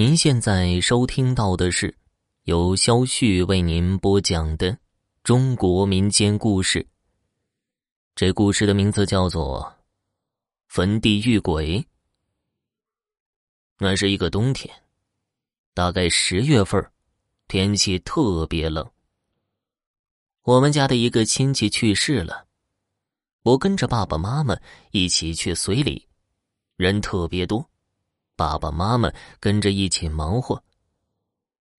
您现在收听到的是由肖旭为您播讲的中国民间故事。这故事的名字叫做《坟地遇鬼》。那是一个冬天，大概十月份，天气特别冷。我们家的一个亲戚去世了，我跟着爸爸妈妈一起去随礼，人特别多。爸爸妈妈跟着一起忙活，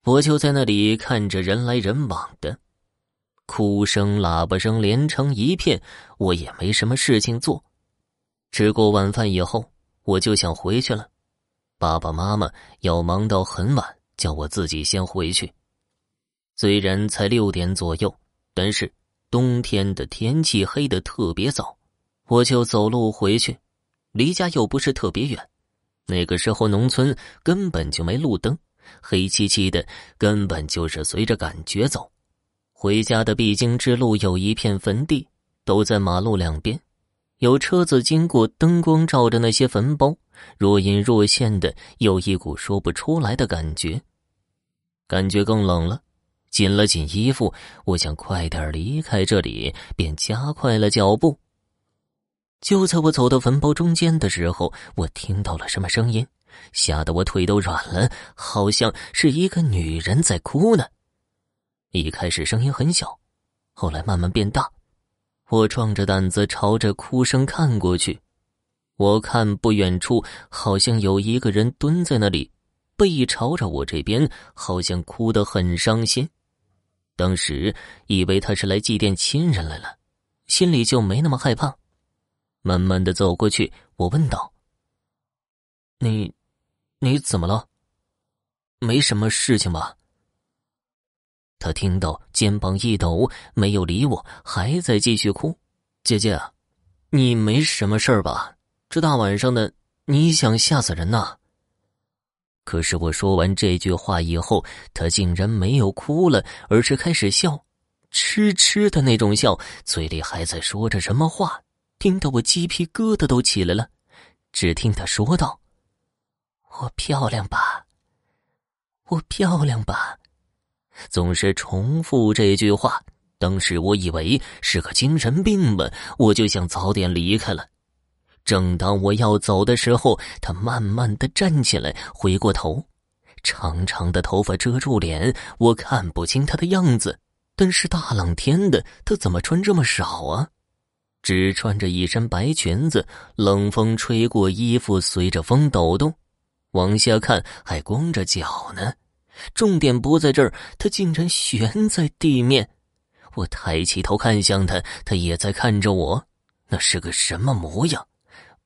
我就在那里看着人来人往的，哭声、喇叭声连成一片。我也没什么事情做，吃过晚饭以后，我就想回去了。爸爸妈妈要忙到很晚，叫我自己先回去。虽然才六点左右，但是冬天的天气黑的特别早，我就走路回去，离家又不是特别远。那个时候，农村根本就没路灯，黑漆漆的，根本就是随着感觉走。回家的必经之路有一片坟地，都在马路两边，有车子经过，灯光照着那些坟包，若隐若现的，有一股说不出来的感觉。感觉更冷了，紧了紧衣服，我想快点离开这里，便加快了脚步。就在我走到坟包中间的时候，我听到了什么声音，吓得我腿都软了，好像是一个女人在哭呢。一开始声音很小，后来慢慢变大。我壮着胆子朝着哭声看过去，我看不远处好像有一个人蹲在那里，背朝着我这边，好像哭得很伤心。当时以为他是来祭奠亲人来了，心里就没那么害怕。慢慢的走过去，我问道：“你，你怎么了？没什么事情吧？”他听到，肩膀一抖，没有理我，还在继续哭。姐姐，你没什么事儿吧？这大晚上的，你想吓死人呐？可是我说完这句话以后，他竟然没有哭了，而是开始笑，痴痴的那种笑，嘴里还在说着什么话。听得我鸡皮疙瘩都起来了，只听他说道：“我漂亮吧？我漂亮吧？”总是重复这句话。当时我以为是个精神病吧，我就想早点离开了。正当我要走的时候，他慢慢的站起来，回过头，长长的头发遮住脸，我看不清他的样子。但是大冷天的，他怎么穿这么少啊？只穿着一身白裙子，冷风吹过衣服，随着风抖动。往下看，还光着脚呢。重点不在这儿，他竟然悬在地面。我抬起头看向他，他也在看着我。那是个什么模样？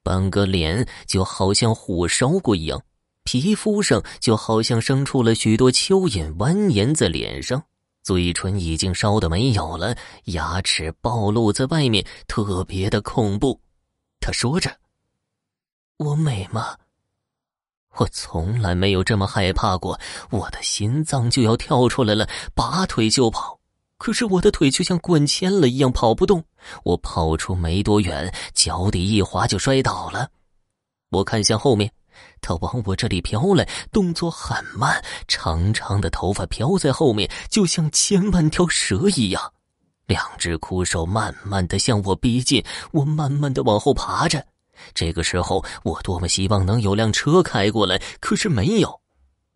半个脸就好像火烧过一样，皮肤上就好像生出了许多蚯蚓，蜿蜒在脸上。嘴唇已经烧的没有了，牙齿暴露在外面，特别的恐怖。他说着：“我美吗？”我从来没有这么害怕过，我的心脏就要跳出来了，拔腿就跑。可是我的腿就像灌铅了一样，跑不动。我跑出没多远，脚底一滑就摔倒了。我看向后面。他往我这里飘来，动作很慢，长长的头发飘在后面，就像千万条蛇一样。两只枯手慢慢的向我逼近，我慢慢的往后爬着。这个时候，我多么希望能有辆车开过来，可是没有。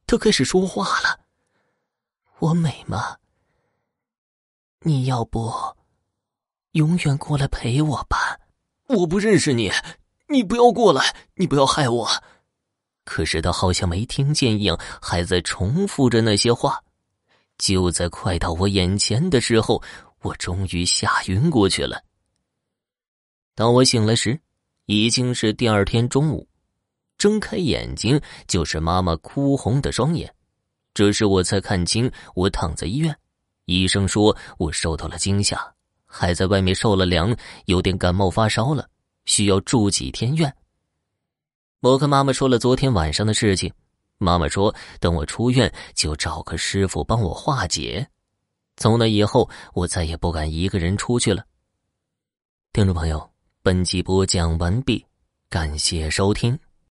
他开始说话了：“我美吗？你要不，永远过来陪我吧。我不认识你，你不要过来，你不要害我。”可是他好像没听见一样，还在重复着那些话。就在快到我眼前的时候，我终于吓晕过去了。当我醒来时，已经是第二天中午。睁开眼睛，就是妈妈哭红的双眼。这时我才看清，我躺在医院，医生说我受到了惊吓，还在外面受了凉，有点感冒发烧了，需要住几天院。我跟妈妈说了昨天晚上的事情，妈妈说等我出院就找个师傅帮我化解。从那以后，我再也不敢一个人出去了。听众朋友，本集播讲完毕，感谢收听。